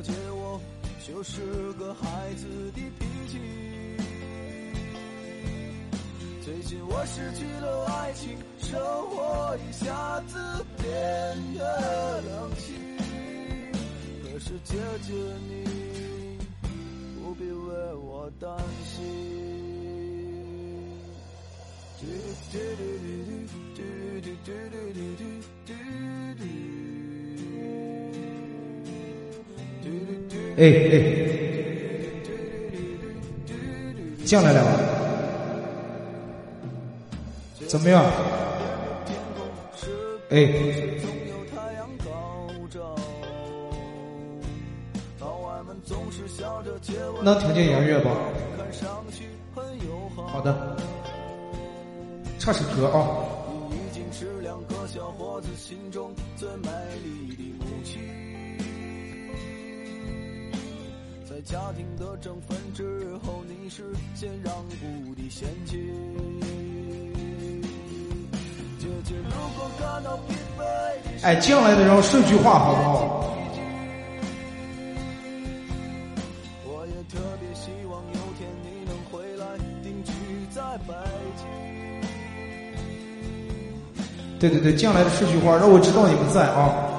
了解我，就是个孩子的脾气。最近我失去了爱情，生活一下子变得冷清。可是姐姐你不必为我担心。嘟嘟嘟嘟嘟嘟嘟嘟嘟嘟嘟哎哎，进来了吗？怎么样？哎，能听见音乐不？好的，唱首歌啊。哎，进来的人说句话好不好？我也特别希望有天你能回来定居在北京。对对对，进来的说句话，让我知道你们在啊。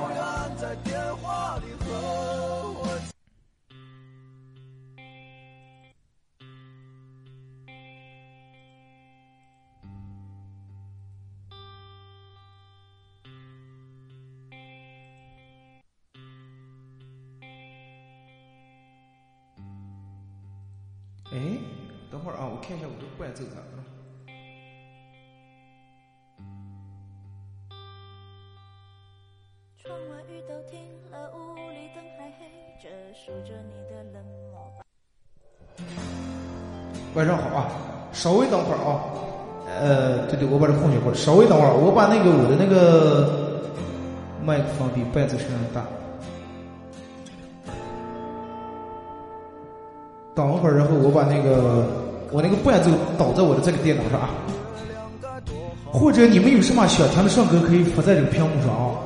稍微等会儿，我把那个我的那个麦克风比伴奏声音大。等会儿，然后我把那个我那个伴奏导在我的这个电脑上啊，或者你们有什么想听的唱歌，可以发在这个屏幕上啊。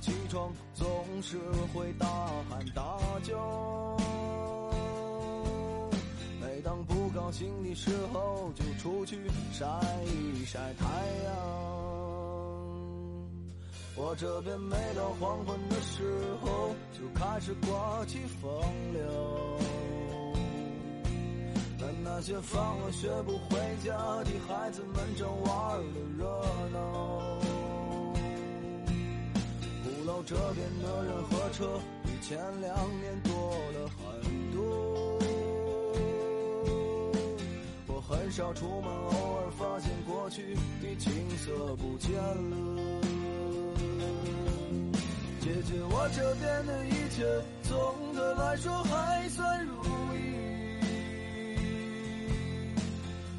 起床总是会大喊大叫每当不高兴的时候，就出去晒一晒太阳。我这边每到黄昏的时候，就开始刮起风流。但那些放了学不回家的孩子们正玩的热闹。老这边的人和车比前两年多了很多。我很少出门，偶尔发现过去的景色不见了。姐姐，我这边的一切总的来说还算如意。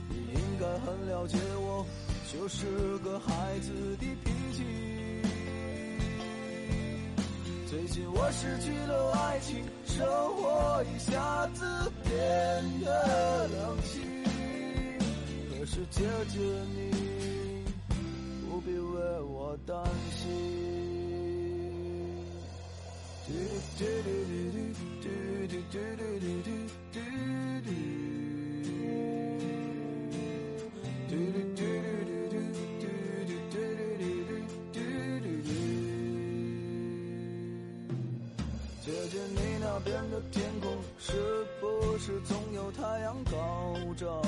你应该很了解我，就是个孩子的脾气。最近我失去了爱情，生活一下子变得冷清。可是姐姐你不必为我担心。姐的天空是不是总有太阳高照？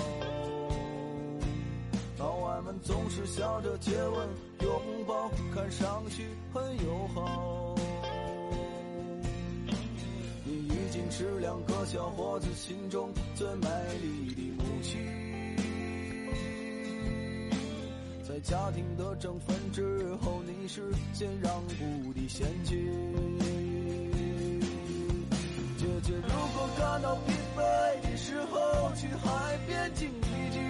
老外们总是笑着接吻、拥抱，看上去很友好。你已经是两个小伙子心中最美丽的母亲，在家庭的争分之后，你是先让步的先妻。如果感到疲惫的时候，去海边静一静。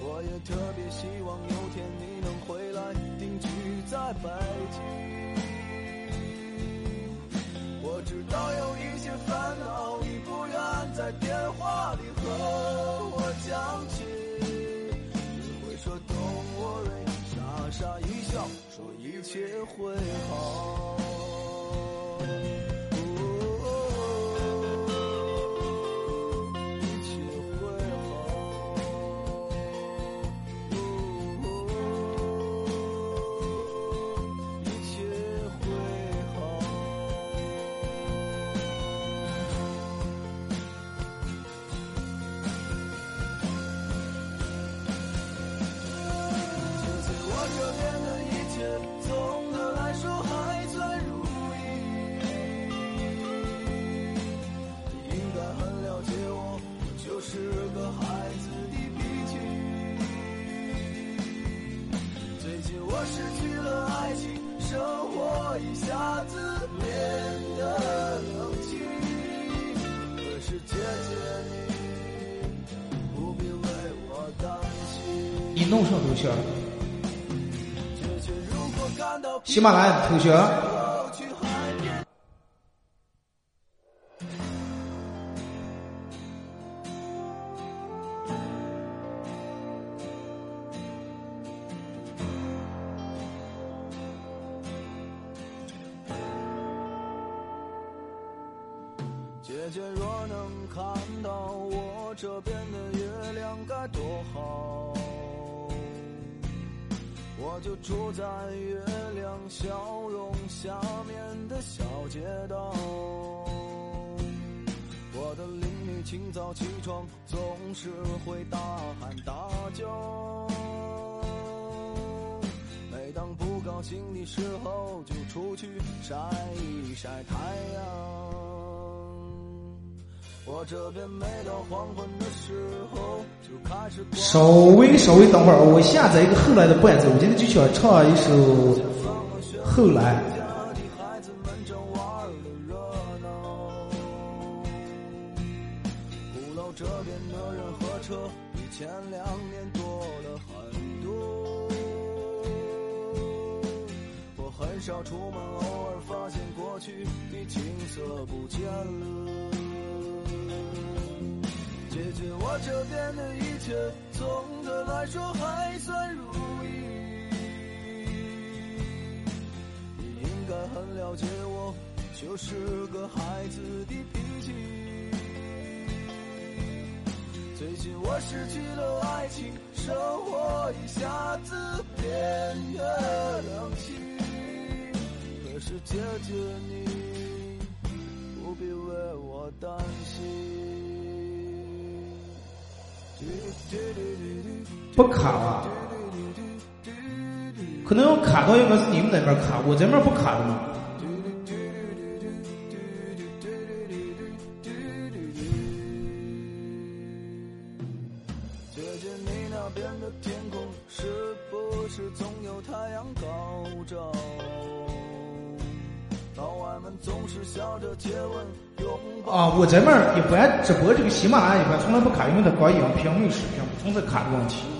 我也特别希望有天你能回来定居在北京。我知道有一些烦恼，你不愿在电话里和我讲起。你会说 “Don't worry”，傻傻一笑，说一切会好。同学，喜马拉雅同学。醒的时候就出去晒一晒太阳。我这边每到黄昏的时候就开始。稍微稍微等会儿，我下载一个后来的伴奏，我今天就想唱一首后来。我这面不卡着吗？你那边的天空是不是总有太阳高照？老外们总是笑着接吻拥抱。啊，我这面也不爱直播，这个喜马拉雅也不爱从来不卡，因为它搞影评没视频，从不卡的问题。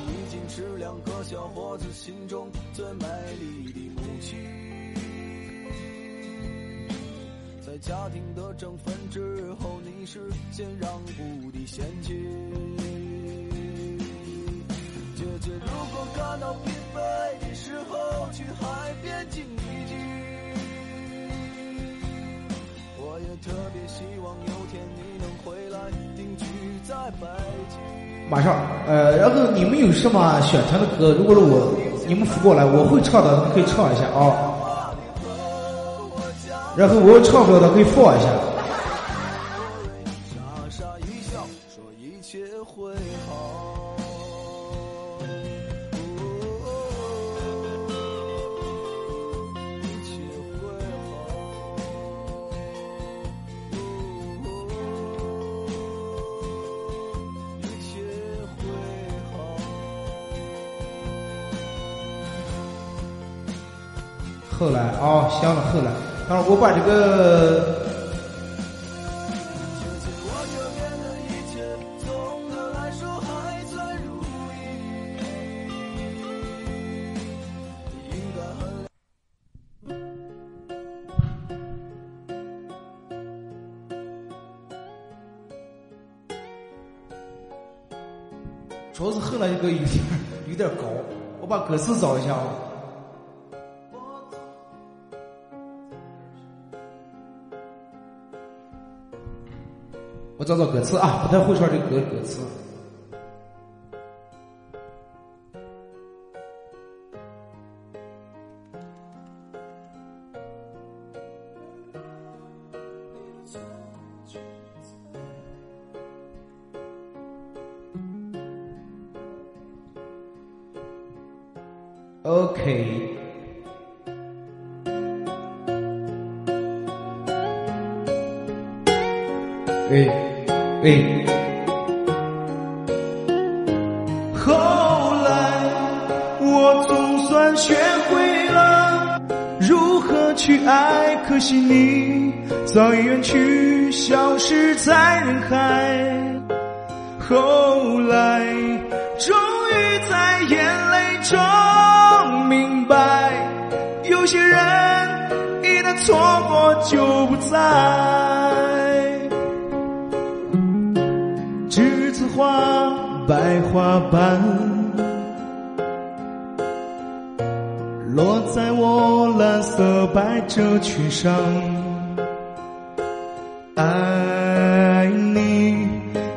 马上。呃然后你们有什么想听的歌？如果说我你们扶过来我会唱的们可以唱一下啊。然后我唱不了的可以放一下。想了后来，但是我把这个，主要是后来一个有点有点高，我把歌词找一下啊。我找找歌词啊，不太会唱这歌歌词。褶裙上。爱你，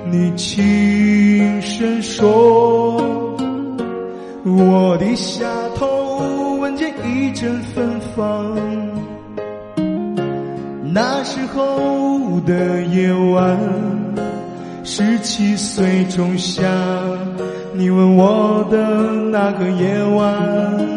你轻声说，我低下头闻见一阵芬芳。那时候的夜晚。十七岁仲夏，你吻我的那个夜晚，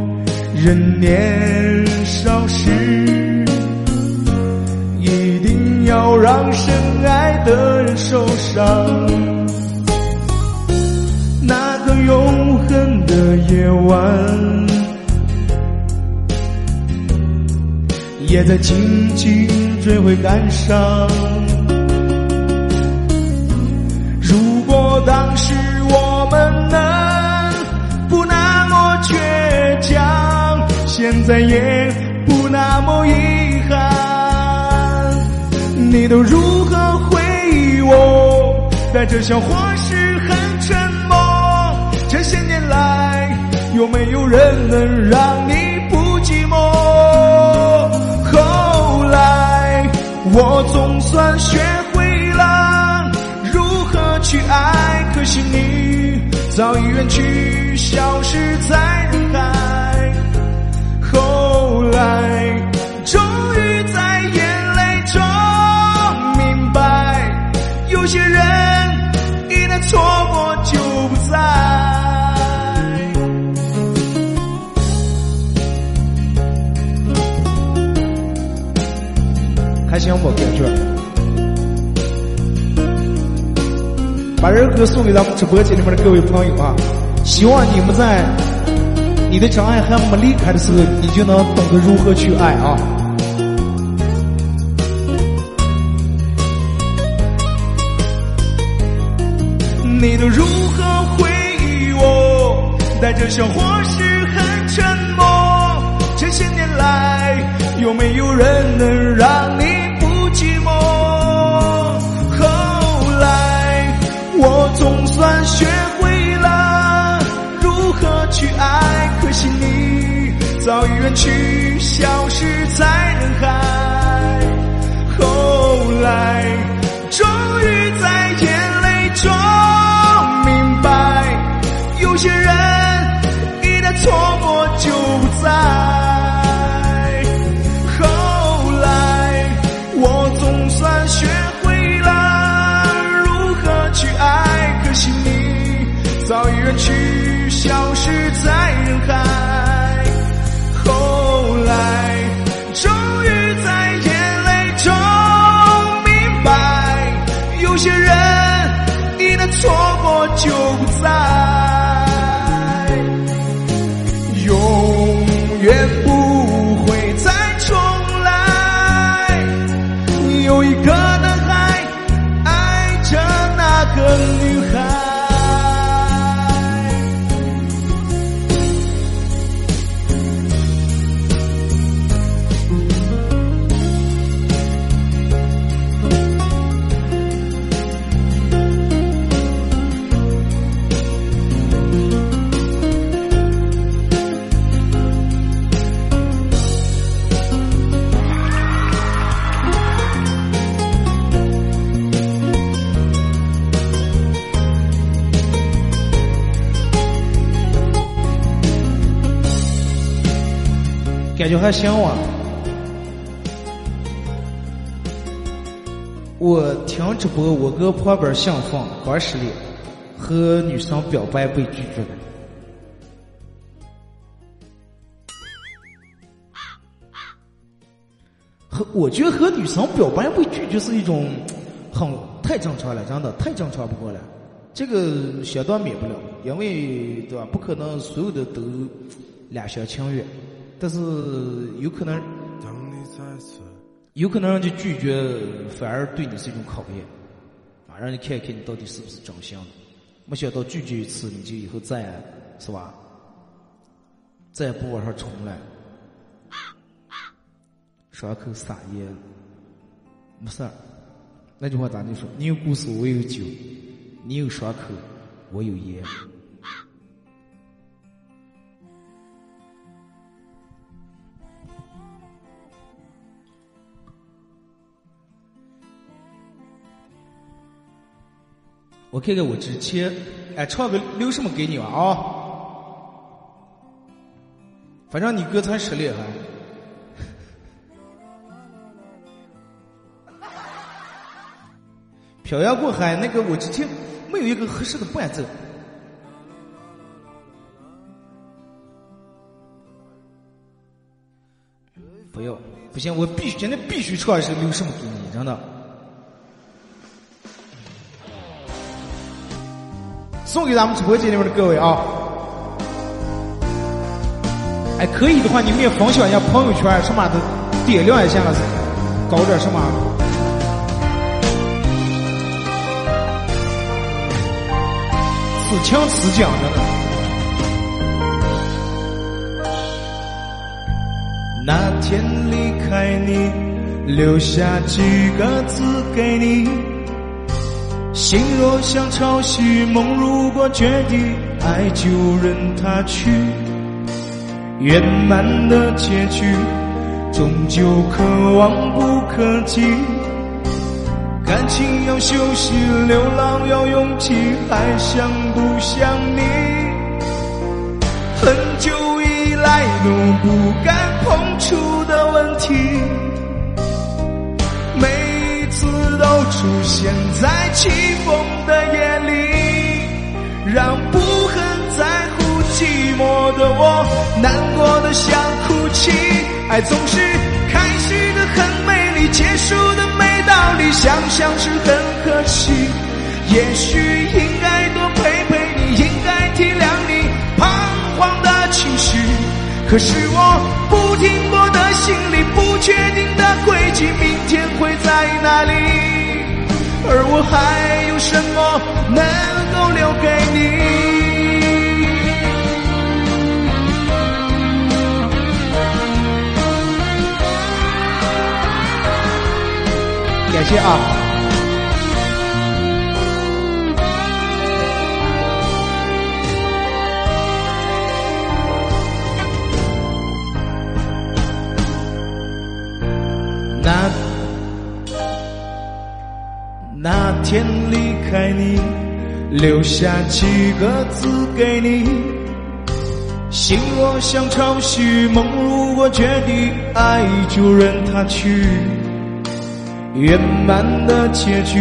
人年少时一定要让深爱的人受伤？那个永恒的夜晚，也在静静追悔感伤。如果当时我们能现在也不那么遗憾。你都如何回忆我？带着笑或是很沉默。这些年来，有没有人能让你不寂寞？后来，我总算学会了如何去爱。可惜你早已远去，消失在人海。后来，终于在眼泪中明白，有些人一旦错过就不再。还想不感觉？把这歌送给咱们直播间里面的各位朋友啊！希望你们在你的真爱还没离开的时候，你就能懂得如何去爱啊！你都如何回忆我？带着笑或是消失在人海。还行哇。我听直播，我搁旁边想放歌实里和女生表白被拒绝了。和我觉得和女生表白被拒绝是一种很太正常了，真的太正常不过了。这个相当免不了，因为对吧？不可能所有的都两厢情愿，但是有可能，有可能让你拒绝，反而对你是一种考验啊！让你看看你到底是不是真心的。没想到拒绝一次，你就以后再是吧？再也不往上冲了。伤口撒盐，没事儿。那句话咋就说？你有故事，我有酒；你有伤口，我有盐。我看看我之前，哎，唱个留什么给你吧啊？反正你歌才实力还。漂洋过海，那个我之前没有一个合适的伴奏。不要，不行，我必须今天必须唱一首《留什么给你》，真的。送给咱们直播间里面的各位啊！哎，可以的话，你们也分享一下朋友圈，什么的点亮一下子，搞点什么。自强自讲的。那天离开你，留下几个字给你。心若像潮汐，梦如果决堤，爱就任它去。圆满的结局，终究可望不可及。感情要休息，流浪要勇气，还想不想你？很久以来都不敢碰触的问题，出现在起风的夜里，让不很在乎寂寞的我，难过的想哭泣。爱总是开始的很美丽，结束的没。道理想想是很可惜，也许应该多陪陪你，应该体谅你彷徨的情绪。可是我不停泊的心里，不确定的轨迹，明天会在哪里？而我还有什么能够留给你？感谢啊！那天离开你，留下几个字给你。心若像潮汐，梦如果决堤，爱就任它去。圆满的结局，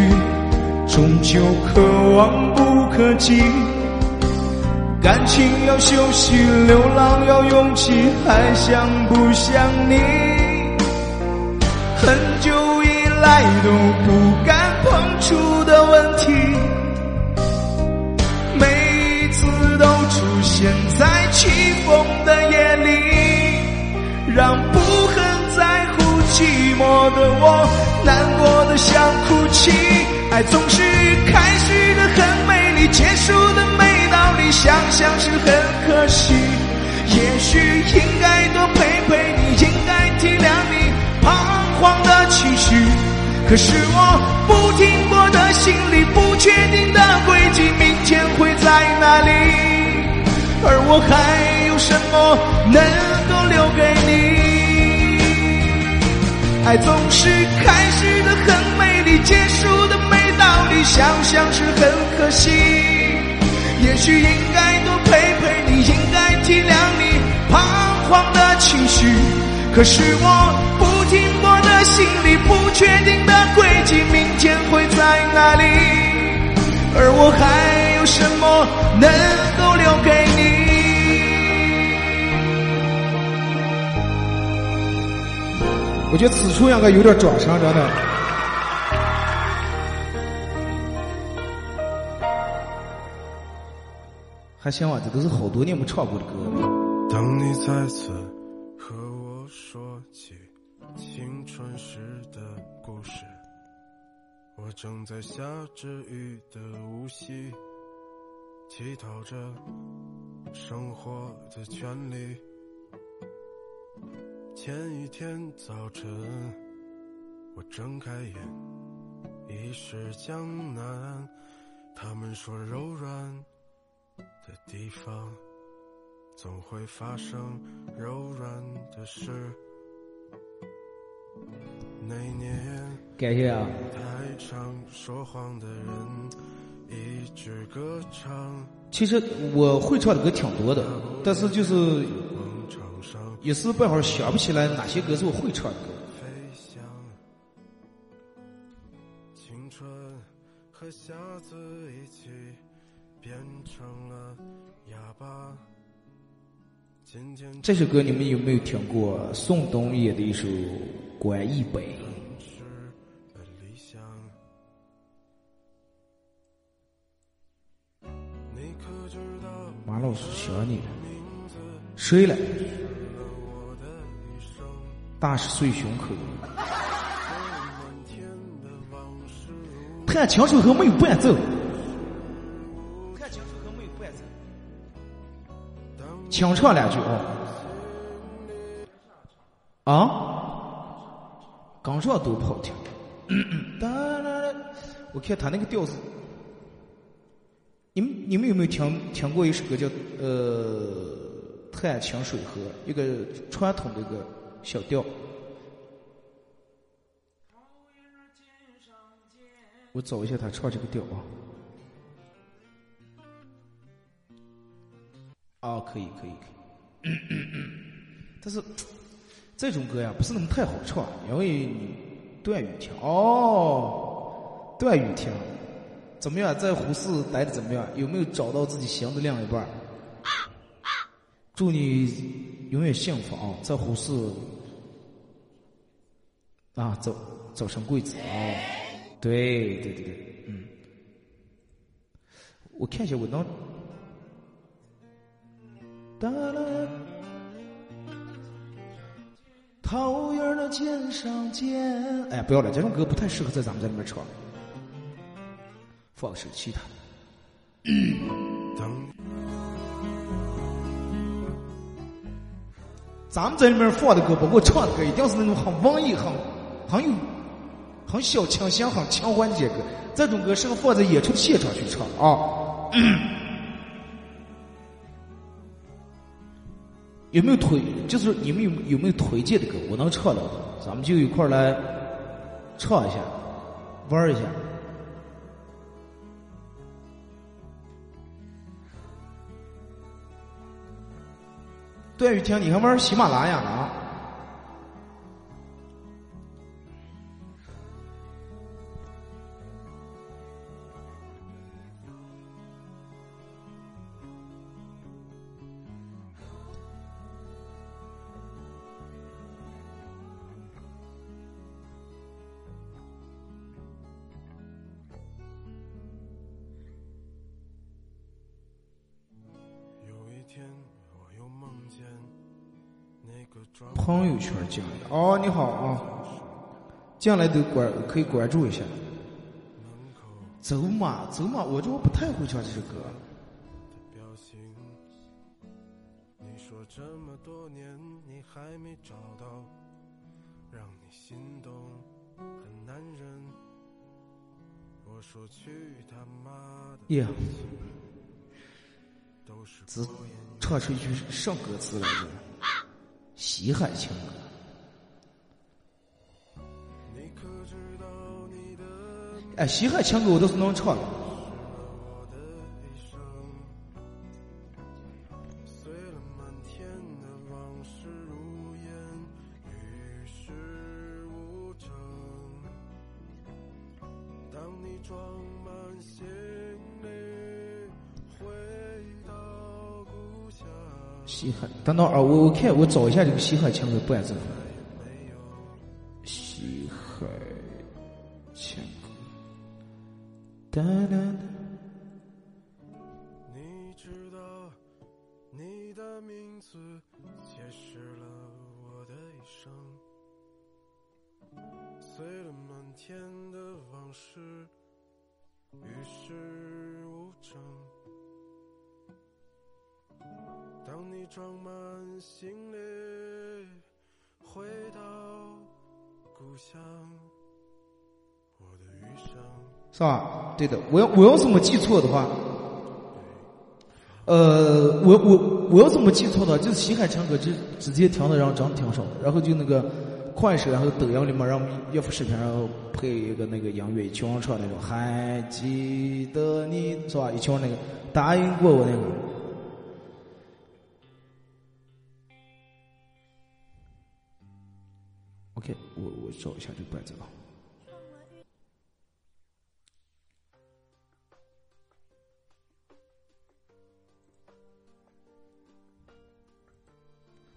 终究可望不可及。感情要休息，流浪要勇气，还想不想你？很久以来都不出的问题，每一次都出现在起风的夜里，让不很在乎寂寞的我。难过的想哭泣，爱总是开始的很美丽，结束的没道理，想想是很可惜。也许应该多陪陪你，应该体谅你彷徨的情绪。可是我不停泊的心里，不确定的轨迹，明天会在哪里？而我还有什么能够留给你？爱总是开始的很美丽，结束的没道理，想想是很可惜。也许应该多陪陪你，应该体谅你彷徨的情绪。可是我不停泊的心里不确定的轨迹，明天会在哪里？而我还有什么能够留给你？我觉得此处应该有点转声，真的。还行吧，这都是好多年没唱过的歌了。当你再次我正在下着雨的无锡，乞讨着生活的权利。前一天早晨，我睁开眼，已是江南。他们说柔软。的地方总会发生柔软的事。那年，感谢啊！台上说谎的人，一直歌唱。其实我会唱的歌挺多的，但是就是一时半会儿想不起来哪些歌是我会唱的歌。飞翔，青春和瞎子一起。变成了哑巴。这首歌你们有没有听过宋冬野的一首《关一杯。马老师想你了，睡了，大十岁胸口。看清楚和没有伴奏，看清楚和没有伴奏，清唱两句啊、哦，啊。刚唱都不好听。我看他那个调子，你们你们有没有听听过一首歌叫呃《探清水河》，一个传统的一个小调。我找一下他唱这个调啊。啊，可以，可以，可以。但是这种歌呀，不是那么太好唱，因为你段语听。哦，段语听，怎么样？在胡市待的怎么样？有没有找到自己心的另一半？祝你永远幸福啊！在胡市啊，早早生贵子啊！对，对，对，对，嗯。我看一下，我能。哒啦，桃叶的肩上肩。哎，不要了，这种歌不太适合在咱们这里面唱。放首其他。咱们这里面放的歌，包括唱的歌，一定是那种很文艺、很很有、很小清新、很强欢节歌。这种歌适合放在演出的现场去唱啊。有没有推？就是你们有有没有推荐的歌？我能唱了，咱们就一块来唱一下，玩一下。段雨婷，你还玩喜马拉雅呢？朋友圈进来的哦，你好啊，进来都关可以关注一下。走马走马，我就不太会唱这首歌。你说这么多年你还没找到让你心动的男人，我说去他妈的！耶，只唱出一句什么歌词来着？西海情歌，哎，西海情歌我都是能唱的。啊，我我看我找一下这个西海情歌伴奏。西海情，哒哒哒。你知道，你的名字解释了。我的一生，碎了。满天的往事，与世无争。你装满行李，回到故乡，我的余生。是吧？对的，我要我要是没记错的话，呃，我我我要是没记错的话，就是西海强哥直直接听的让真挺少，然后就那个快手然后抖音里面让岳父视频，然后配一个那个音乐，一群人唱那种，还记得你是吧？一群人那个答应过我那个。OK，我我找一下这个伴奏啊。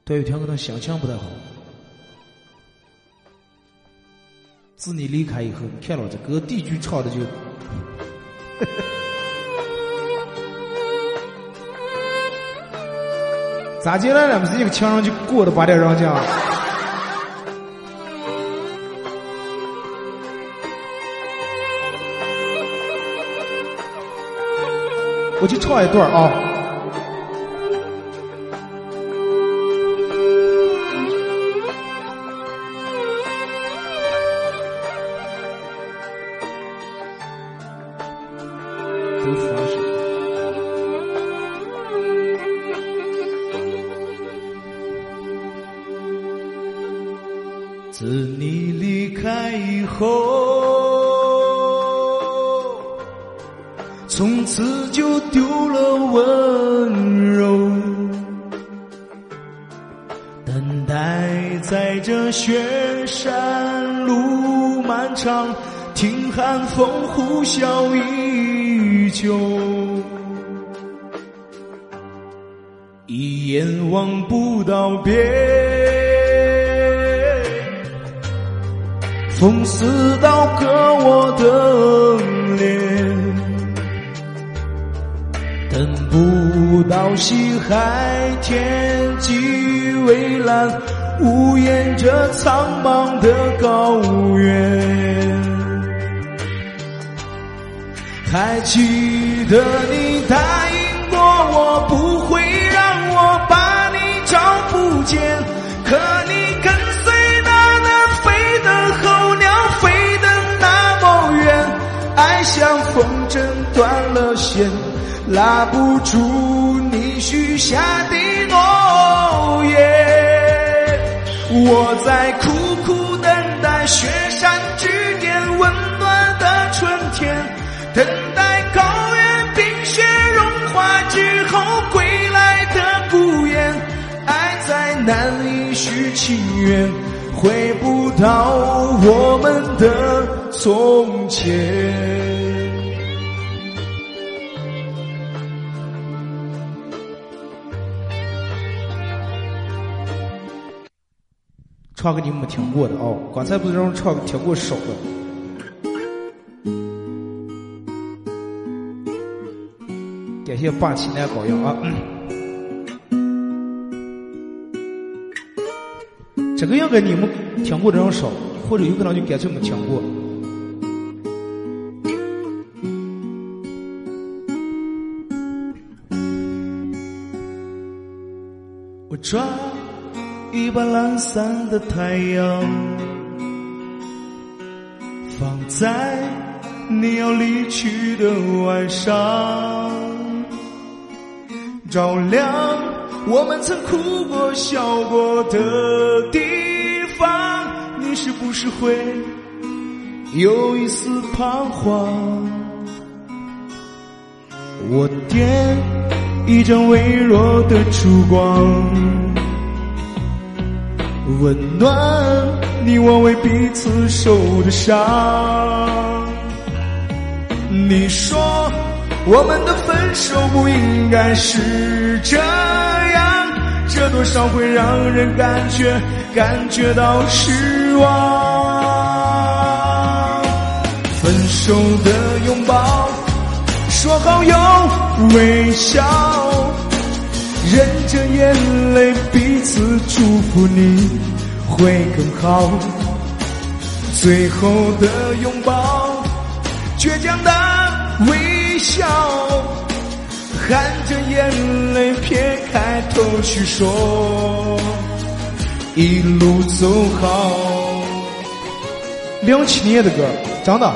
对，有天可能想象不太好。自你离开以后，看了这歌，第一句唱的就，咋进来了？不是一个情人就过了八点让讲。我去唱一段啊。唱给你们听过的哦，刚才不是让唱个听过少的。感谢霸气男羔羊啊！这个应该你们听过的人少，或者有可能就干脆没听过。我转一把懒散的太阳，放在你要离去的晚上，照亮我们曾哭过、笑过的地方。你是不是会有一丝彷徨？我点一盏微弱的烛光。温暖你我为彼此受的伤，你说我们的分手不应该是这样，这多少会让人感觉感觉到失望。分手的拥抱，说好有微笑，忍着眼泪次祝福你会更好。最后的拥抱，倔强的微笑，含着眼泪撇开头去说，一路走好。两七年的歌，真的，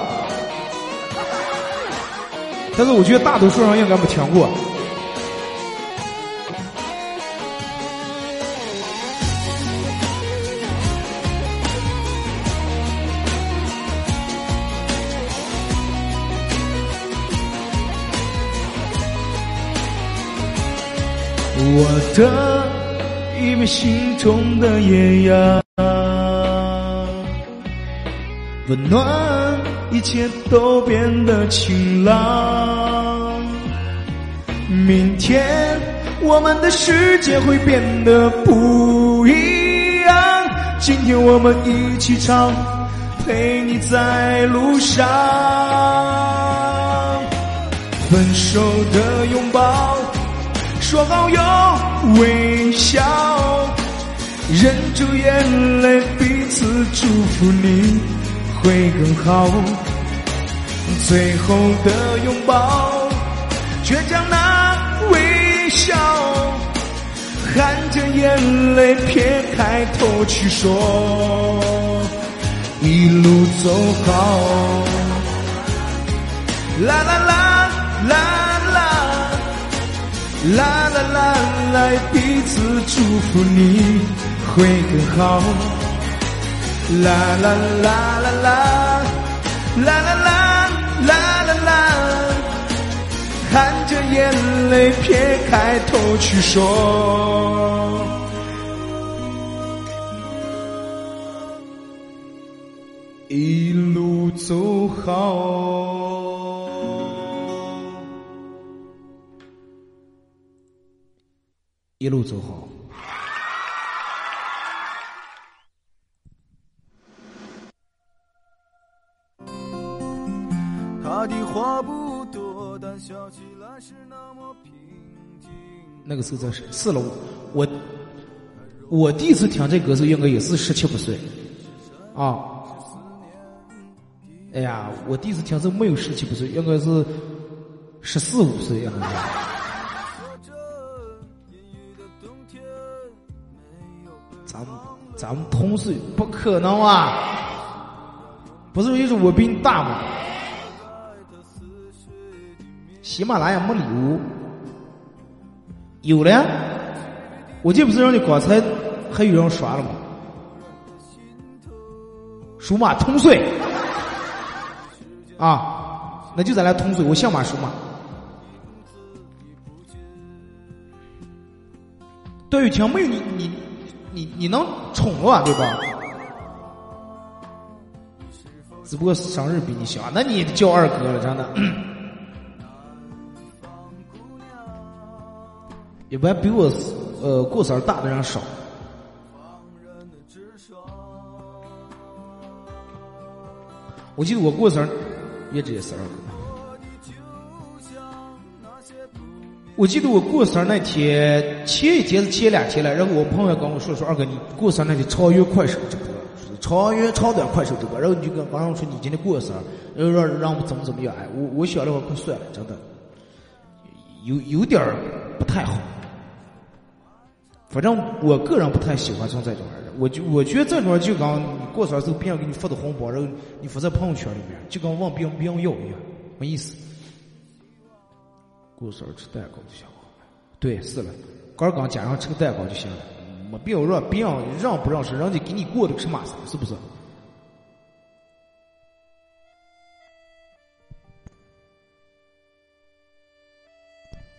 但是我觉得大多数人应该没听过。的一枚心中的艳阳，温暖一切都变得晴朗。明天我们的世界会变得不一样。今天我们一起唱，陪你在路上。分手的拥抱。说好有微笑，忍住眼泪，彼此祝福你会更好。最后的拥抱，倔强那微笑，含着眼泪撇开头去说，一路走好。啦啦啦啦。啦啦啦，来彼此祝福你会更好。啦啦啦啦啦，啦啦啦啦啦啦，含着眼泪撇开头去说，一路走好。一路走好。他的话不多，但笑起来是那么平静。那个时候在四楼，我我第一次听这歌时候应该也是十七八岁啊。哎呀，我第一次听时候没有十七八岁，应该是十四五岁应咱们同岁不可能啊！不是因为我比你大吗？喜马拉雅没礼物，有了呀，我这不是让你刚才还有人刷了吗？属马同岁啊，那就咱俩同岁，我姓马属马。段雨婷没有你你。你你能宠我对吧？只不过生日比你小，那你叫二哥了，真的。一般比我呃过生日大的人少。我记得我过生日也只有十二个。我记得我过生日那天，前一天是前两天了，然后我朋友跟我说说二哥，你过生日那天超越快手直播，超越超短快手直播，然后你就跟刚刚说你今天过生日，然后让让我怎么怎么样，哎，我我想了会快算了，真的，有有点不太好。反正我个人不太喜欢这种这种人，我就我觉得这种人就跟你过生日时候别人给你发的红包，然后你发在朋友圈里面，就跟问别人别人要一样，没意思。过生日吃蛋糕就行了，对，是了，刚刚加上吃个蛋糕就行了，没必要让别人让不让是人家给你过的吃嘛是不是？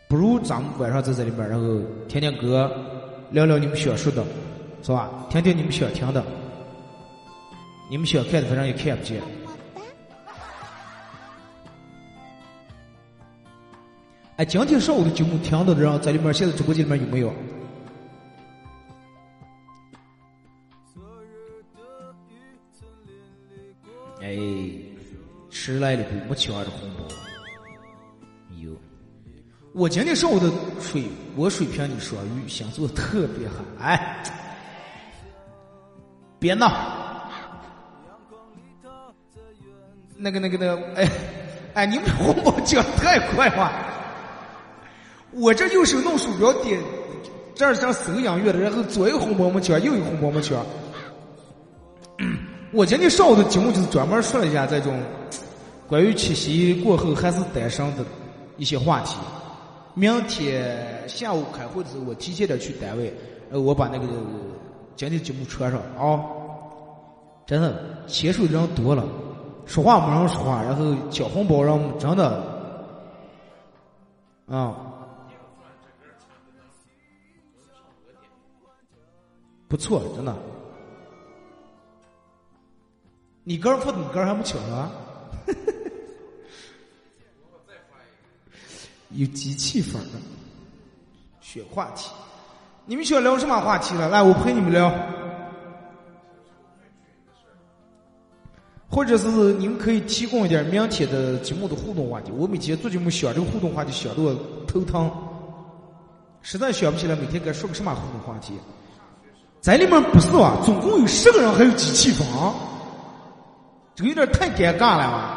不如咱们晚上在这里边，然后听听歌，聊聊你们想说的，是吧？听听你们想听的，你们想看的反正也看不见。哎，今天上午的节目听到的人在里面，现在直播间里面有没有？哎，迟来的不？没抢着红包。有，我今天上午的水，我水平你说鱼，星座特别好。哎，别闹。那个、那个、那个，哎，哎，你们红包抢太快了。我这右手弄鼠标点，这儿像收音乐的，然后左一个红包没抢，右一个红包没抢。我今天上午的节目就是专门说了一下这种关于七夕过后还是单身的一些话题。明天下午开会的时候，我提前点去单位，呃，我把那个今天节目传上啊。真的，牵手的人多了，说话没人说话，然后交红包人真的啊，不错，真的。你哥儿不，你哥儿还没请呢。有机器粉的，选话题。你们想聊什么话题了？来，我陪你们聊。或者是你们可以提供一点明天的节目的互动话题。我每天做节目选这个互动话题想的我头疼，实在想不起来每天该说个什么互动话题。在里面不是啊，总共有十个人，还有机器房。这个有点太尴尬了吧？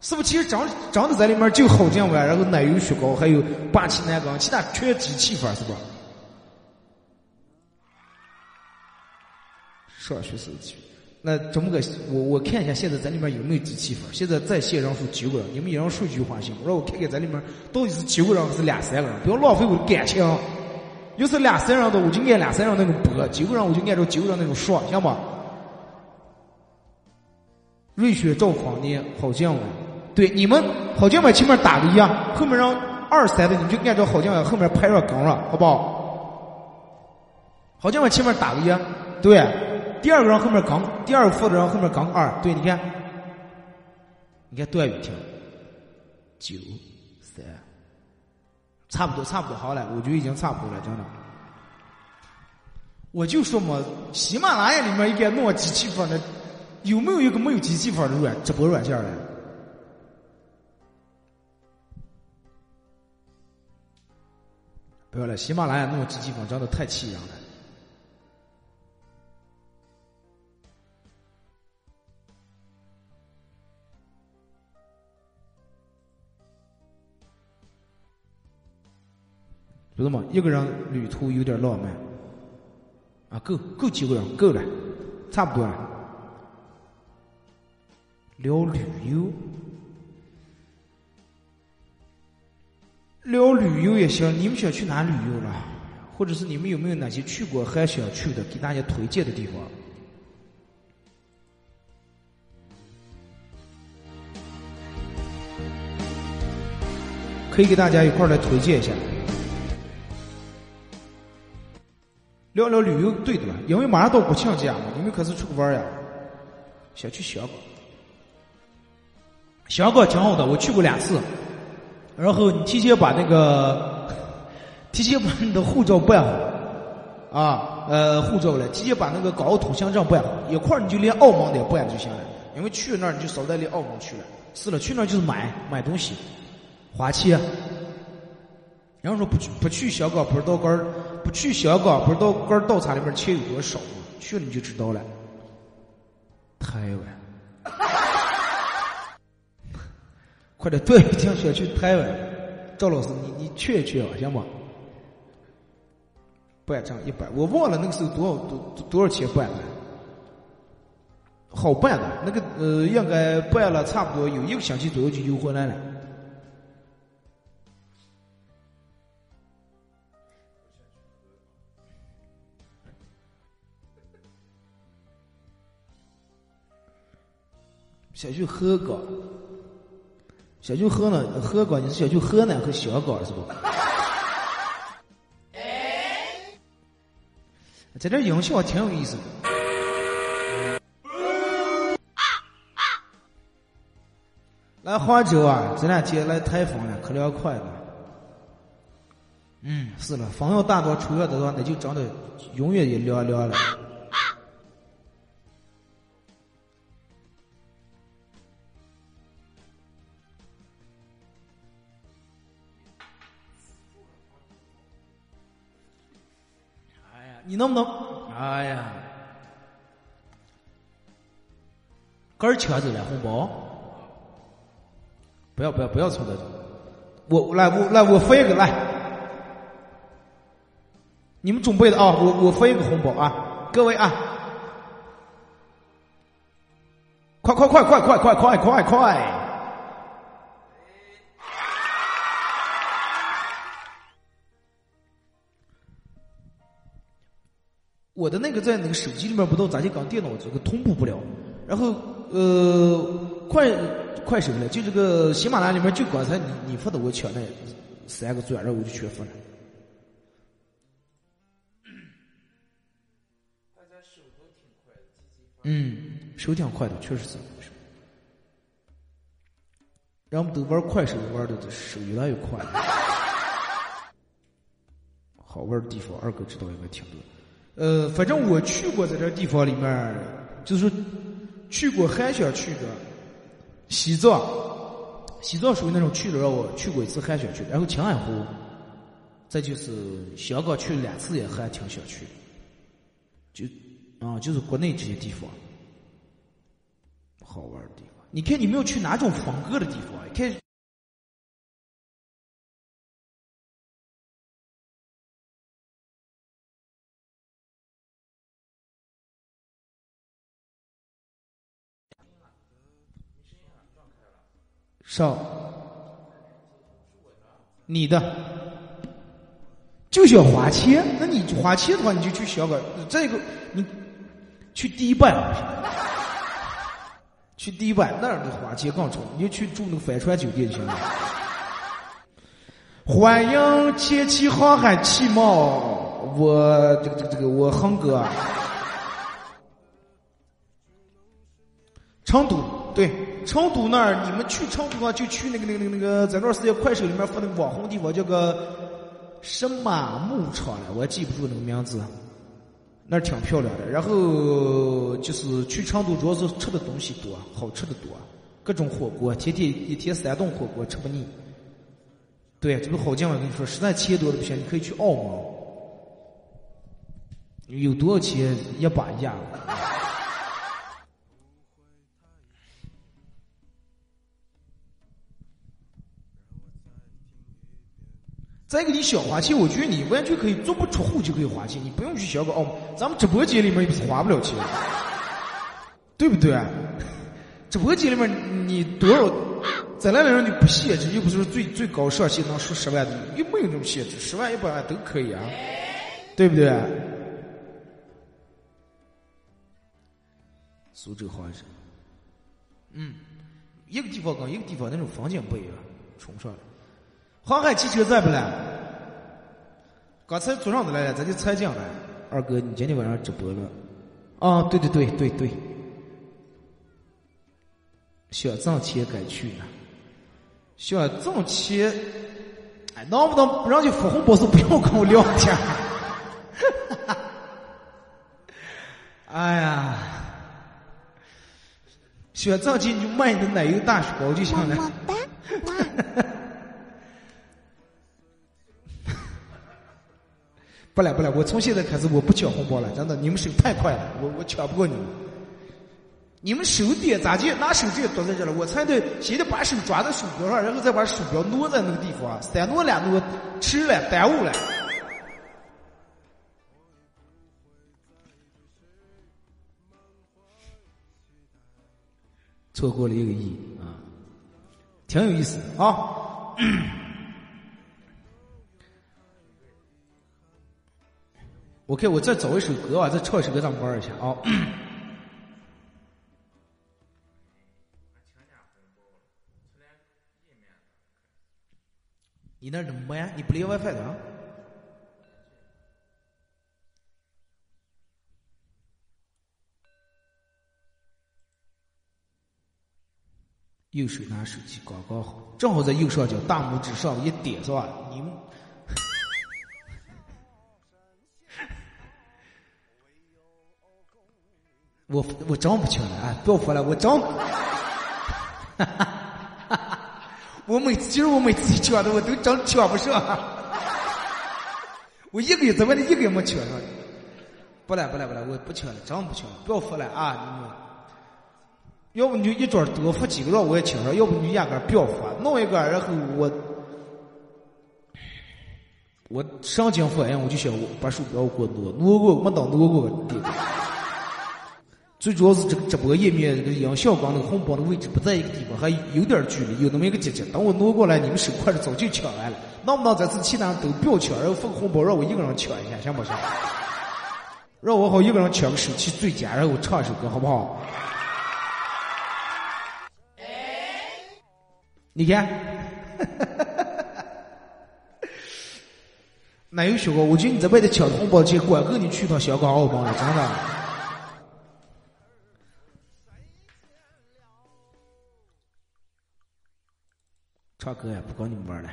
是不是？其实长长得在里面就好酱碗，然后奶油雪糕，还有霸气奶缸，其他全机器房，是吧？上学时候去，那这么个？我我看一下，现在在里面有没有机器粉？现在在线人数九个人，你们一人说句话行？让我看看在里面到底是九个人还是两三个人？不要浪费我的感情。要是两三人的，我就按两三人那种播；九个人，我就按照九个人那种说，行不？瑞雪兆丰的好酱碗，对你们好酱碗前面打个一啊，后面让二三的你就按照好酱碗后面排上杠了，好不好？好酱碗前面打个一，对，第二个人后面杠，第二个负责人后面杠二，对，你看，你看段雨婷，九，差不多，差不多好了，我觉得已经差不多了，真的。我就说嘛，喜马拉雅里面应该弄机器房的。有没有一个没有机器房的软直播软件嘞？不要了，喜马拉雅弄机器房真的太气人了。知道吗？一个人旅途有点浪漫。啊，够够几个人，够了，差不多了。聊旅游，聊旅游也行。你们想去哪旅游了？或者是你们有没有哪些去过还想去的，给大家推荐的地方？可以给大家一块来推荐一下。聊聊旅游，对的，因为马上到国庆节嘛，你们可是出去玩呀？想去香港。香港挺好的，我去过两次。然后你提前把那个，提前把你的护照办好，啊，呃，护照了，提前把那个港澳通行证办好，一块儿你就连澳门的办就行了。因为去那儿你就少带连澳门去了。是了，去那儿就是买买东西，花钱。然后说不去不去香港，不知道儿不去香港，不知道儿倒茶里面钱有多少，去了你就知道了。台湾。快点，对，听说去台湾，赵老师，你你去一去啊，行不？办证一百，我忘了那个时候多少多多少钱办的，好办的，那个呃，应该办了差不多有一个星期左右就邮回来了。想去河港。小去河呢？河港，你是想去河南和香港是不？在这音效挺有意思的。来来杭州啊，这两天来台风了，可凉快了。嗯，是了，风要大多，吹要多，那就真的永远也凉凉了。你能不能？哎呀，根儿抢走了红包。不要不要不要凑这种，我来我来我分一个来，你们准备的啊，我我分一个红包啊，各位啊，快快快快快快快快快！我的那个在那个手机里面不知道咋就搞电脑这个同步不了，然后呃快。快手了，就这个喜马拉雅里面就刚才你你发的我抢那三个钻，然后我就全发了。嗯，手挺快的，确实是。人们都玩快手玩的手越来越快。好玩的地方，二哥知道应该挺多。呃，反正我去过在这地方里面，就是去过还想去的。西藏，西藏属于那种去的让我去过一次还想去，然后青海湖，再就是香港去两次也还挺想去，就啊就是国内这些地方好玩的地方。你看你们要去哪种风格的地方？你看。上，你的就想花钱，那你花钱的话，你就去香港。这个你去迪拜，去迪拜那儿的花钱更重，你就去住那个帆船酒店就行了。欢迎前期航海汽贸，我这个这个这个我恒哥，成都对。成都那儿，你们去成都啊，就去那个那个那个那个，在段时间快手里面发那个网红地方，叫个什么牧场了，我记不住那个名字。那儿挺漂亮的。然后就是去成都，主要是吃的东西多，好吃的多，各种火锅，天天一天三顿火锅，吃不腻。对，这个好劲！我跟你说，实在钱多的不行，你可以去澳门，有多少钱一把压。再一个，你小花钱，我觉得你完全可以足不出户就可以花钱，你不用去香港澳门。咱们直播间里面又不是花不了钱，对不对？直播间里面你多少，在那里人你不限制，又不是最最高上限能输十万的，又没有那种限制，十万一百万都可以啊，对不对？苏州好像是，嗯，一个地方跟一个地方那种风景不一样，冲上来。航海汽车在不嘞？刚才早上子来了，咱就才进来。二哥，你今天晚上直播了？啊，对对对对对。想挣钱该去呢。想挣钱，哎，能不能不让你发红包时不要跟我聊天？哎呀，想挣钱你就卖你的奶油大雪糕就行了。不来不来，我从现在开始我不抢红包了，真的，你们手太快了，我我抢不过你们。你们手点咋就拿手机躲在这了？我才得先得把手抓在鼠标上，然后再把鼠标挪在那个地方，三挪两挪，迟了，耽误了。错过了一个亿啊，挺有意思啊。我再找一首歌啊，再唱一首歌，咱们玩一下啊。你那怎么没呀？你不连 WiFi 的？右手拿手机刚刚好，正好在右上角大拇指上一点，是吧？你们，我我真不缺了啊！不要说了，我真，我每次其实我每次缺的我都真缺不上，我一个月怎么的一个月没缺上？不来不来不来，我不缺了，真不缺了，不要说了啊！你们，要不你就一桌多付几个让我也请上，要不你就压根不要付，弄一个，然后我我上京反应，我就想把鼠标给我挪挪过，没等挪过对。最主要是这个直播页面这个杨小刚那个红包的位置不在一个地方，还有点距离，有那么一个节节。等我挪过来，你们手快的早就抢完了。能不能这次其他都不要抢，然后发个红包让我一个人抢一下，行不行？让我好一个人抢个手气最佳，然后我唱一首歌，好不好？你看，哪有小哥？我觉得你在外头抢红包钱，管够你去趟香港、澳门了，真的。唱歌呀，不跟你们玩了，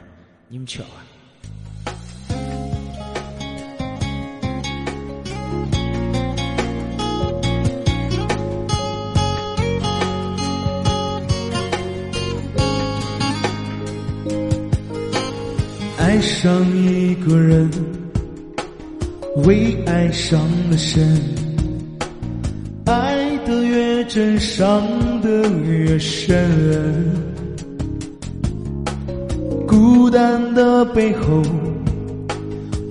你们抢啊！爱上一个人，为爱伤了身，爱得越真，伤得越深。孤单的背后，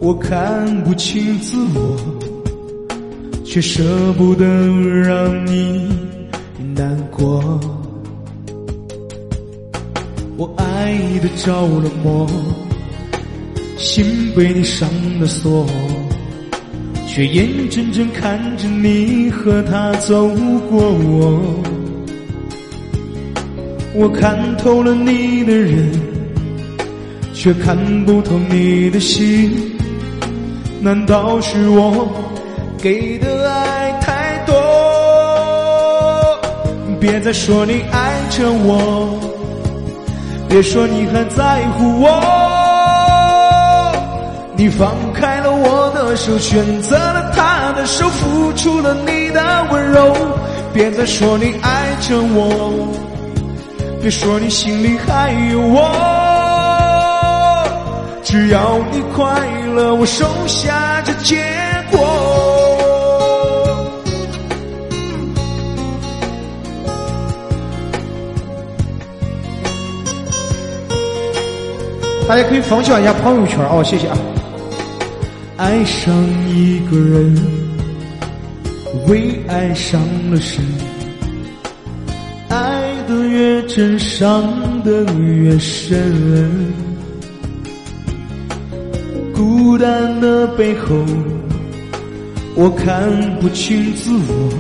我看不清自我，却舍不得让你难过。我爱的着了魔，心被你上了锁，却眼睁睁看着你和他走过我。我看透了你的人。却看不透你的心，难道是我给的爱太多？别再说你爱着我，别说你还在乎我。你放开了我的手，选择了他的手，付出了你的温柔。别再说你爱着我，别说你心里还有我。只要你快乐，我收下这结果。大家可以分享一下朋友圈哦，谢谢啊。爱上一个人，为爱伤了身，爱的越真，伤的越深。孤单的背后，我看不清自我，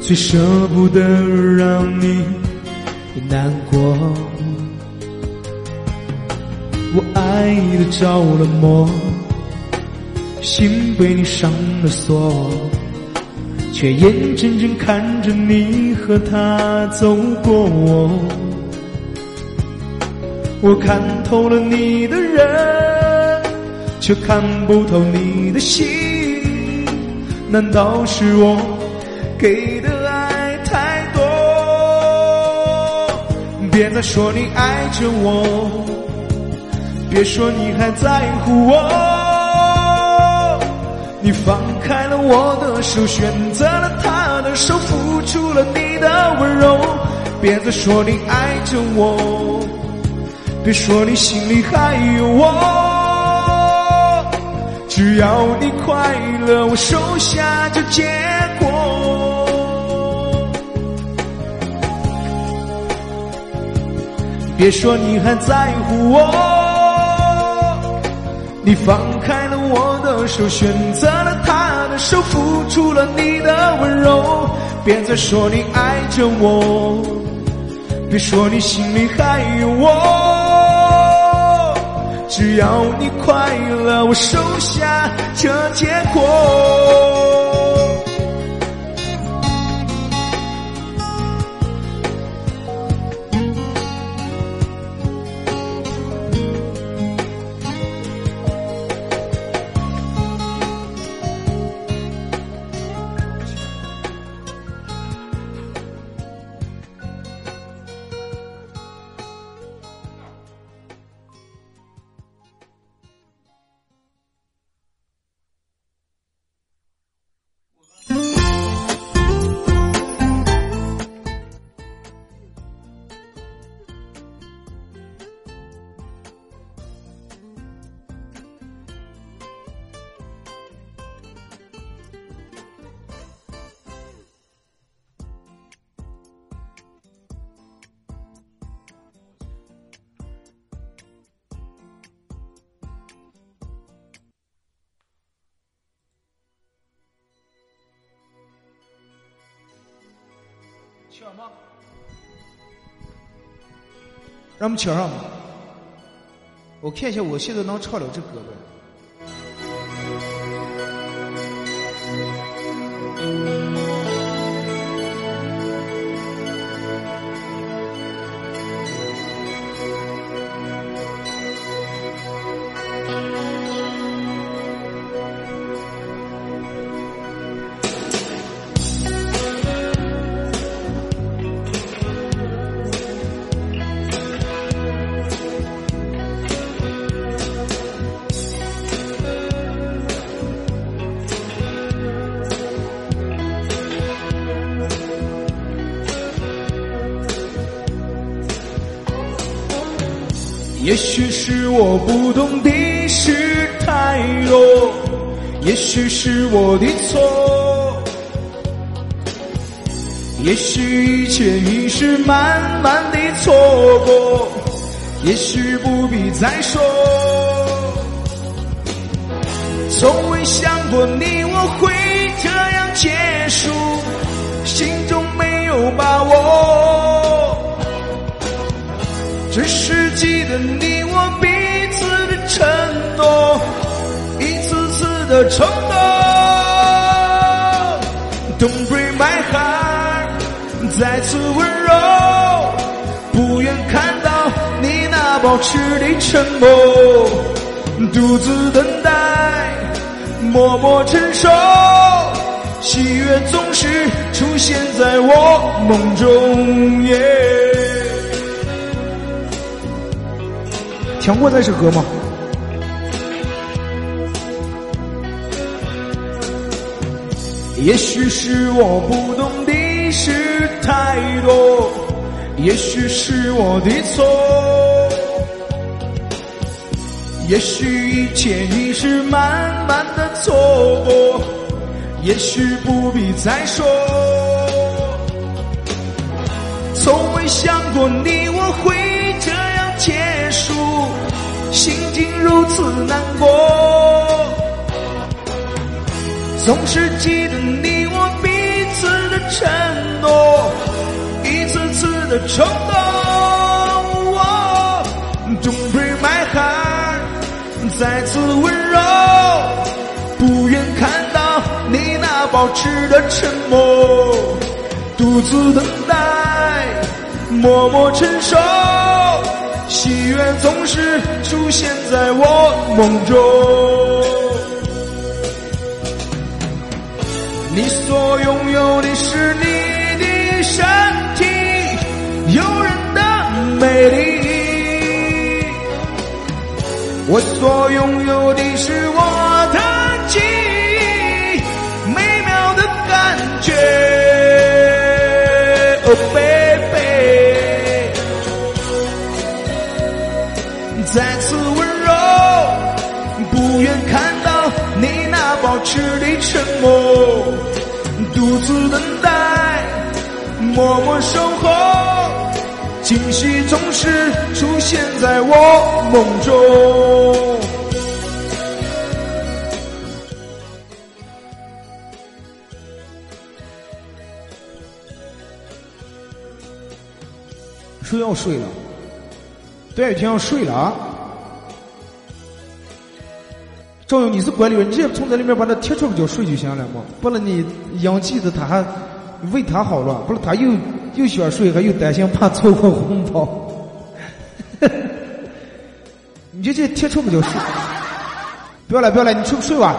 最舍不得让你难过。我爱的着了魔，心被你上了锁，却眼睁睁看着你和他走过我。我看透了你的人。却看不透你的心，难道是我给的爱太多？别再说你爱着我，别说你还在乎我。你放开了我的手，选择了他的手，付出了你的温柔。别再说你爱着我，别说你心里还有我。只要你快乐，我收下这结果。别说你还在乎我，你放开了我的手，选择了他的手，付出了你的温柔。别再说你爱着我，别说你心里还有我。只要你快乐，我收下这结果。让我们请上吧？我看一下，我现在能唱了这歌呗。也许是我不懂的事太多，也许是我的错，也许一切已是慢慢的错过，也许不必再说。从未想过你我会这样结束，心中没有把握。只是记得你我彼此的承诺，一次次的冲动。Don't break my heart，再次温柔，不愿看到你那保持的沉默，独自等待，默默承受，喜悦总是出现在我梦中。耶。听过这首歌吗？也许是我不懂的事太多，也许是我的错，也许一切已是慢慢的错过，也许不必再说。从未想过你我会如此难过，总是记得你我彼此的承诺，一次次的冲动。Don't break my heart，再次温柔，不愿看到你那保持的沉默，独自等待，默默承受。喜悦总是出现在我梦中，你所拥有的是你的身体，诱人的美丽；我所拥有的是我的记忆，默默守候，惊喜总是出现在我梦中。说要睡了？对，天要睡了啊！赵勇，你是管理员，你直接从这里面把他踢出去就睡就行了嘛？不然你养气的他还为他好了，不是他又又喜欢睡，还又担心怕错过红包，你就这贴出不就睡，不要来不要来，你去睡吧。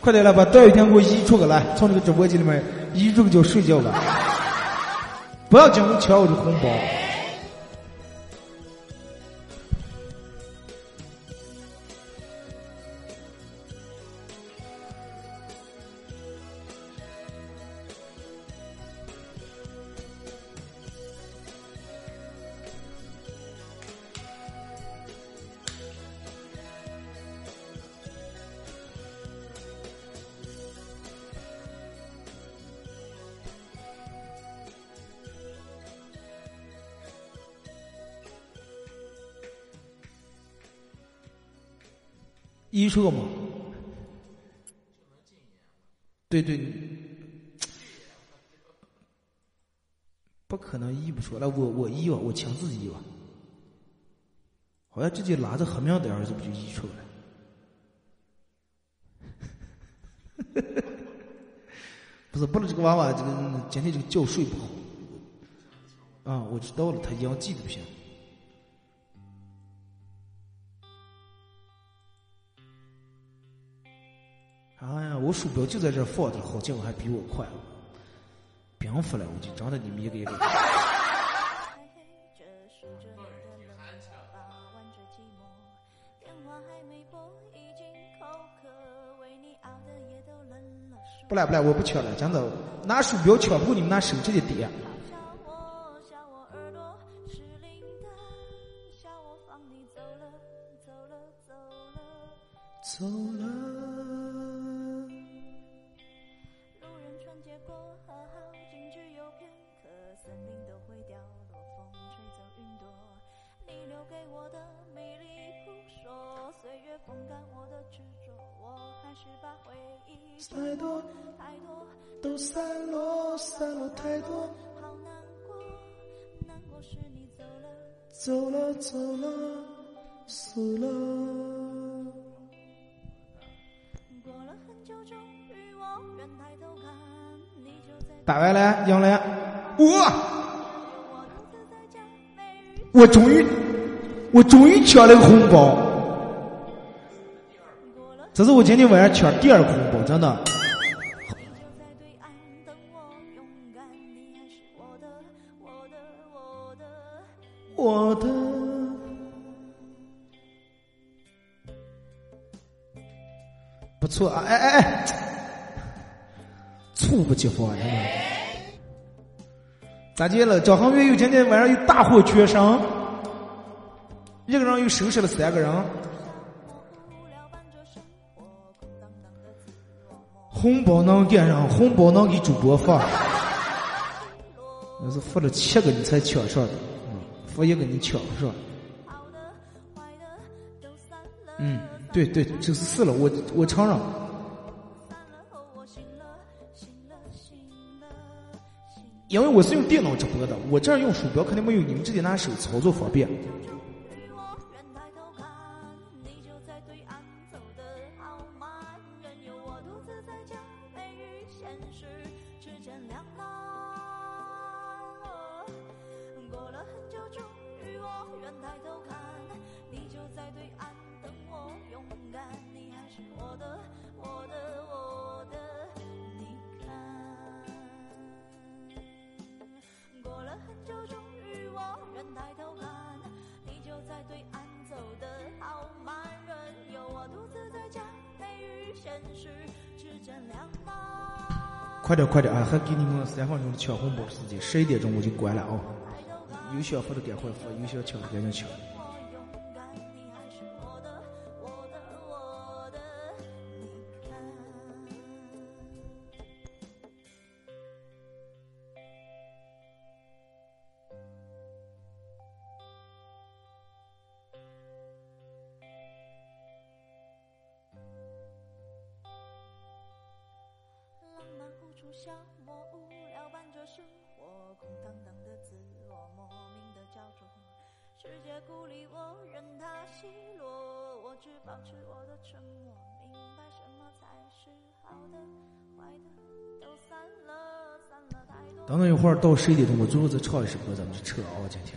快点来把戴雨天给我移出个来，从这个直播间里面移出个就睡觉吧。不要讲抢我的红包。一车吗？对对，不可能译不出来。我我译吧，我亲自译吧。好像直接拉着黑名单儿，子不就译出来了？不是，不是这个娃娃，这个今天这个觉睡不好。啊，我知道了，他阳记的不行。我鼠标就在这放着，好像还比我快。不用扶了，我就长得你们一个一个。不来不来，我不抢了，真的，拿鼠标抢不过你们拿手机的点。我终于，我终于抢了个红包。这是我今天晚上抢第二个红包，真的。咋的了？张恒宇又今天晚上又大获全胜，一个人又收拾了三个人。红包能给上，红包能给主播发。那是发了七个你才抢上的，嗯，发一个你抢不上。嗯，对对，就是死了，我我承认。因为我是用电脑直播的，我这儿用鼠标肯定没有你们这里拿手操作方便。快点快点啊！还给你们三分钟的抢红包的时间，十一点钟我就关了啊！有想发的赶快发，有想抢的赶紧抢。一会儿到十一点钟，我最后再唱一首歌，咱们就撤啊！今天。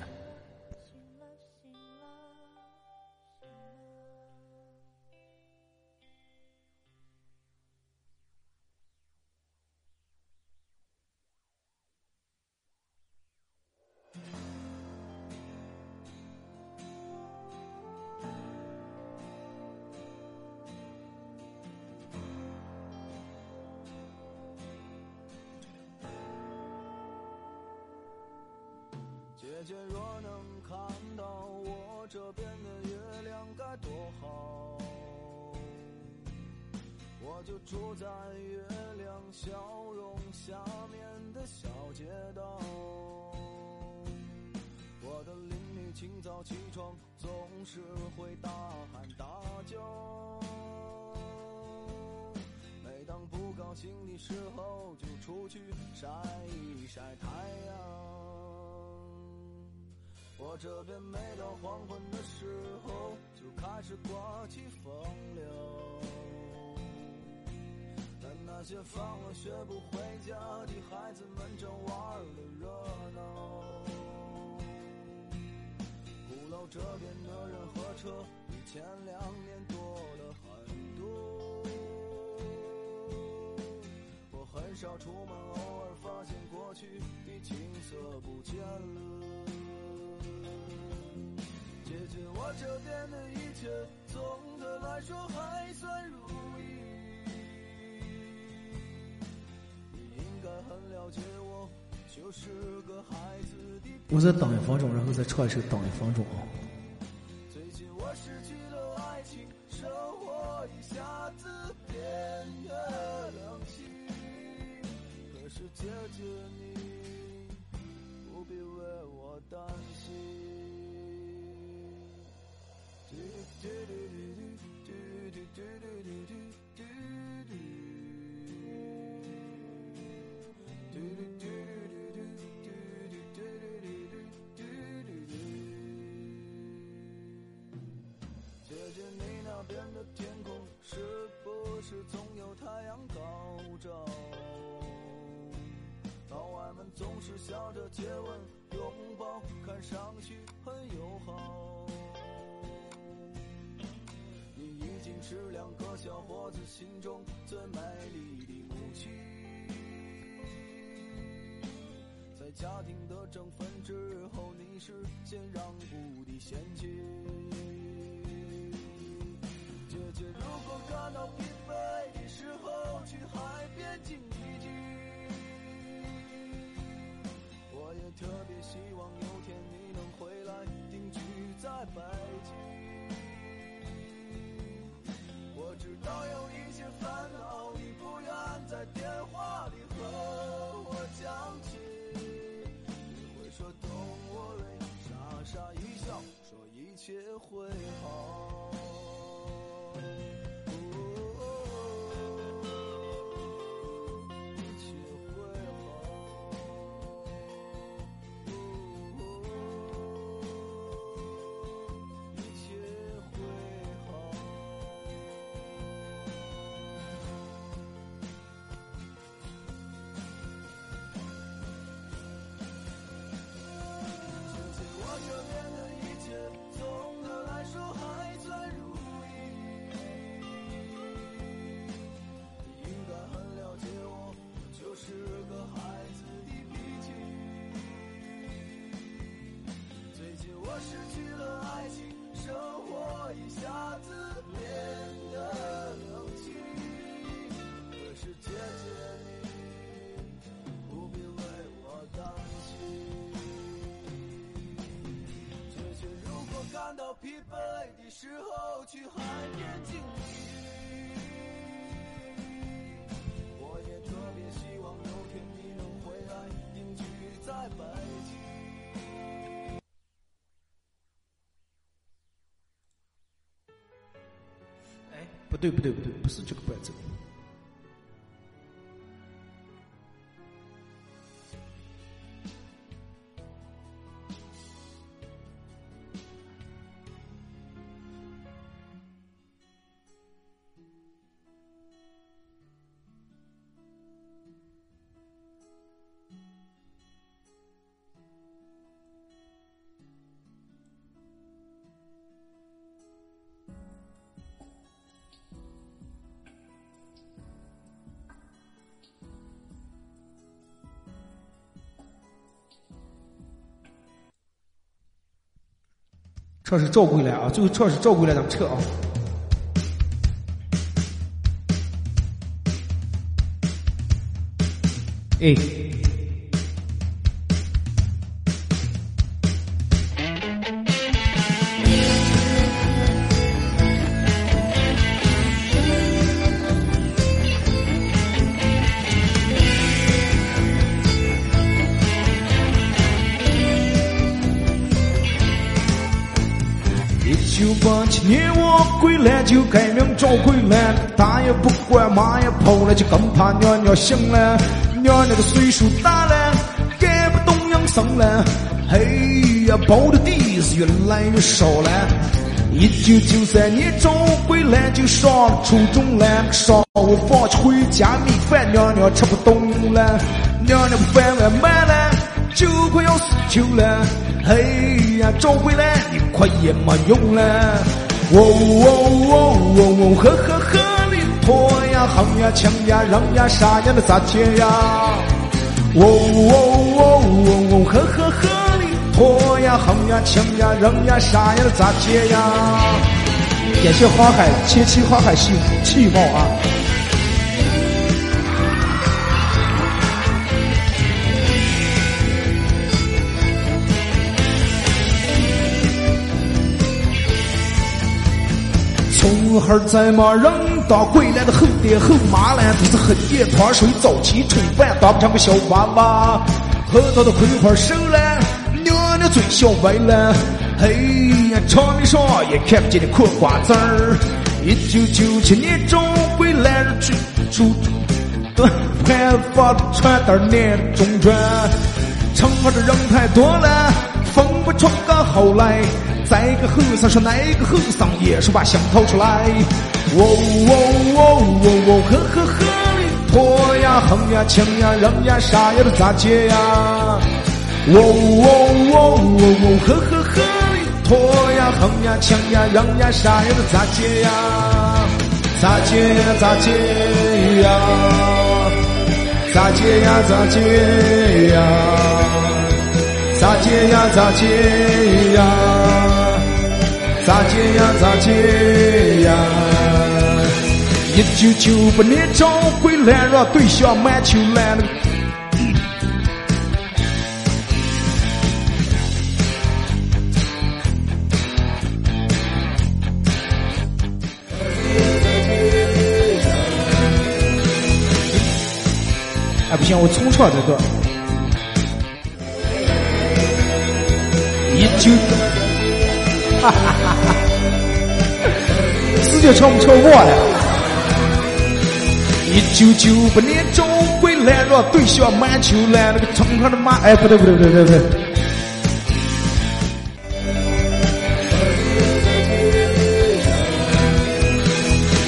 晴的时候就出去晒一晒太阳。我这边每到黄昏的时候就开始刮起风流。但那些放了学不回家的孩子们正玩的热闹。鼓楼这边的人和车比前两年多少出门，偶尔发现过去的景色不见了。姐姐，我这边的一切总的来说还算如意。你应该很了解我，就是个孩子的。我再等一分钟，然后再唱一首《等一分钟》啊。good 总是笑着接吻、拥抱，看上去很友好。你已经是两个小伙子心中最美丽的母亲。在家庭的争分之后，你是先让步的先妻。姐姐，如果感到疲惫的时候，去海边静一也特别希望有天你能回来定居在北京。我知道有一些烦恼，你不愿在电话里和疲惫的时候，去海边静一静。我也特别希望有天你能回来定居在北京。哎，不对不对不对，不是这个伴奏。唱是照顾回来啊，最后唱是照顾回来，咱们撤啊。哎，八七年我归来就改名找回来，打也不管，骂也跑了，就更怕娘娘醒了。娘娘个岁数大了，改不动养生了。嘿呀，包的底是越来越少了。一九九三年找回来就上了初中了，上午放学回家米饭娘娘吃不动了，娘娘饭碗满了，就快要死球了。嘿呀，找回来你快也没用了。哦哦哦哦哦，呵呵呵的拖呀，横呀，抢呀，扔呀，啥呀的咋接呀？哦哦哦哦哦，呵呵呵的拖呀，横呀，抢呀，扔呀，啥呀的咋接呀？感谢花海千期花海气气泡啊！从孩在马人当鬼来的后爹后妈了，都是黑夜脱水早起冲饭，当不成个小娃娃。喝到的葵花瘦了，娘娘嘴笑歪了。嘿呀，场面上也看不见的嗑瓜子儿。一九九七年中归来日出出端盘发传单年中转，城里的人太多了，分不出个好来。再个和尚说，那个和尚也是把香掏出来。哦哦哦哦哦，呵呵呵的拖呀横呀抢呀扔呀啥呀都咋接呀？哦哦哦哦哦，呵呵呵的拖呀横呀抢呀扔呀啥呀都咋接呀？咋接呀咋接呀？咋接呀咋接呀？咋接呀咋接呀？咋接呀咋接呀？一九九八年找回来，让对象满球来了。哎，不行，我重唱这个。一九，死就唱不唱我了。一九九八年中国来，让对象满球来，那个城上的马，哎，不对不对不对不对。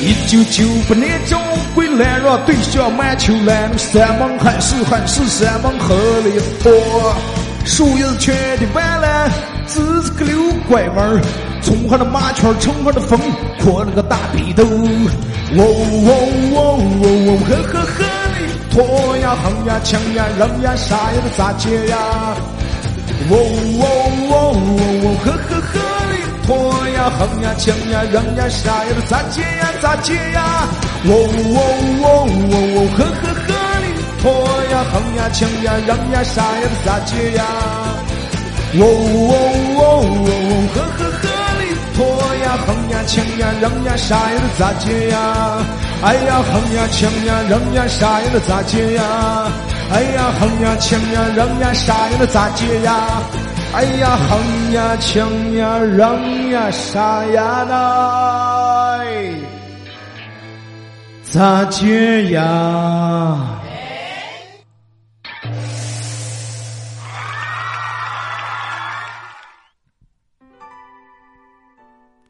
一九九八年中国来，让对象满球来，那个山盟海誓海誓山盟河里拖，树叶子全的完了，只是个溜拐弯，冲上的马圈，冲上的风，扩了个大鼻头。哦哦哦哦哦，呵呵呵的拖呀横呀抢呀扔呀啥呀都咋接呀？哦哦哦哦哦，呵呵呵的拖呀横呀抢呀扔呀啥呀都咋接呀咋接呀？哦哦哦哦哦，呵呵呵的拖呀横呀抢呀扔呀啥呀都咋接呀？哦哦呵，呵呵呵。拖呀横呀抢呀扔呀啥呀都咋接呀？哎呀横呀抢呀扔呀啥呀都咋接呀？哎呀横呀抢呀扔呀啥呀都咋接呀？哎呀横呀抢呀扔呀啥呀的咋接呀？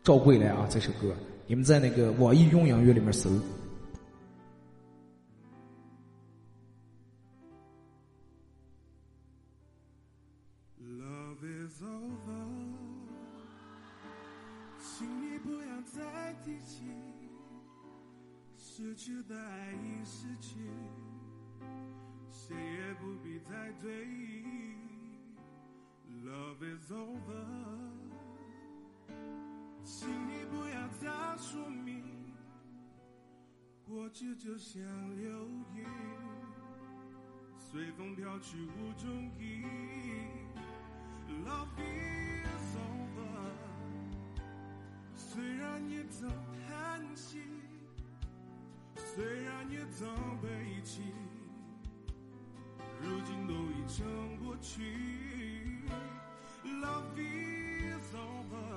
赵贵来啊，这首歌你们在那个网易云音乐里面搜。Love is over，请你不要再提起失去的爱已失去，谁也不必再追忆。Love is over，请你不要再说明，过去就像流云，随风飘去无踪影。Love is over，虽然也曾叹息，虽然也曾悲泣，如今都已成过去。Love is over，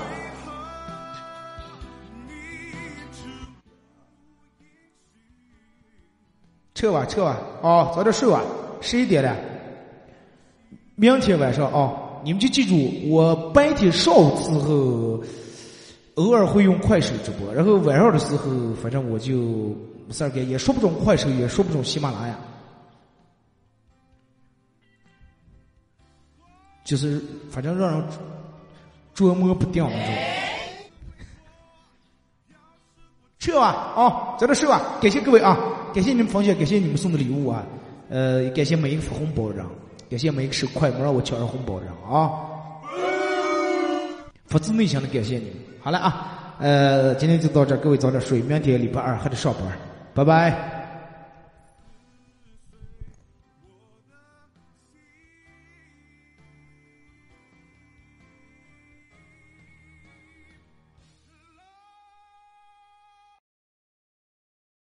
撤吧，撤吧，哦，早点睡吧，十一点了。明天晚上啊，你们就记住，我白天上午时候偶尔会用快手直播，然后晚上的时候，反正我就没事干，也说不准快手，也说不准喜马拉雅，就是反正让人捉摸不定那种。撤 吧，啊，早点睡吧。感谢各位啊，感谢你们分享，感谢你们送的礼物啊，呃，感谢每一个发红包的人，感谢每一个手快门让我抢到红包的人啊，发自内心的感谢你们。好了啊，呃，今天就到这，各位早点睡，明天礼拜二还得上班，拜拜。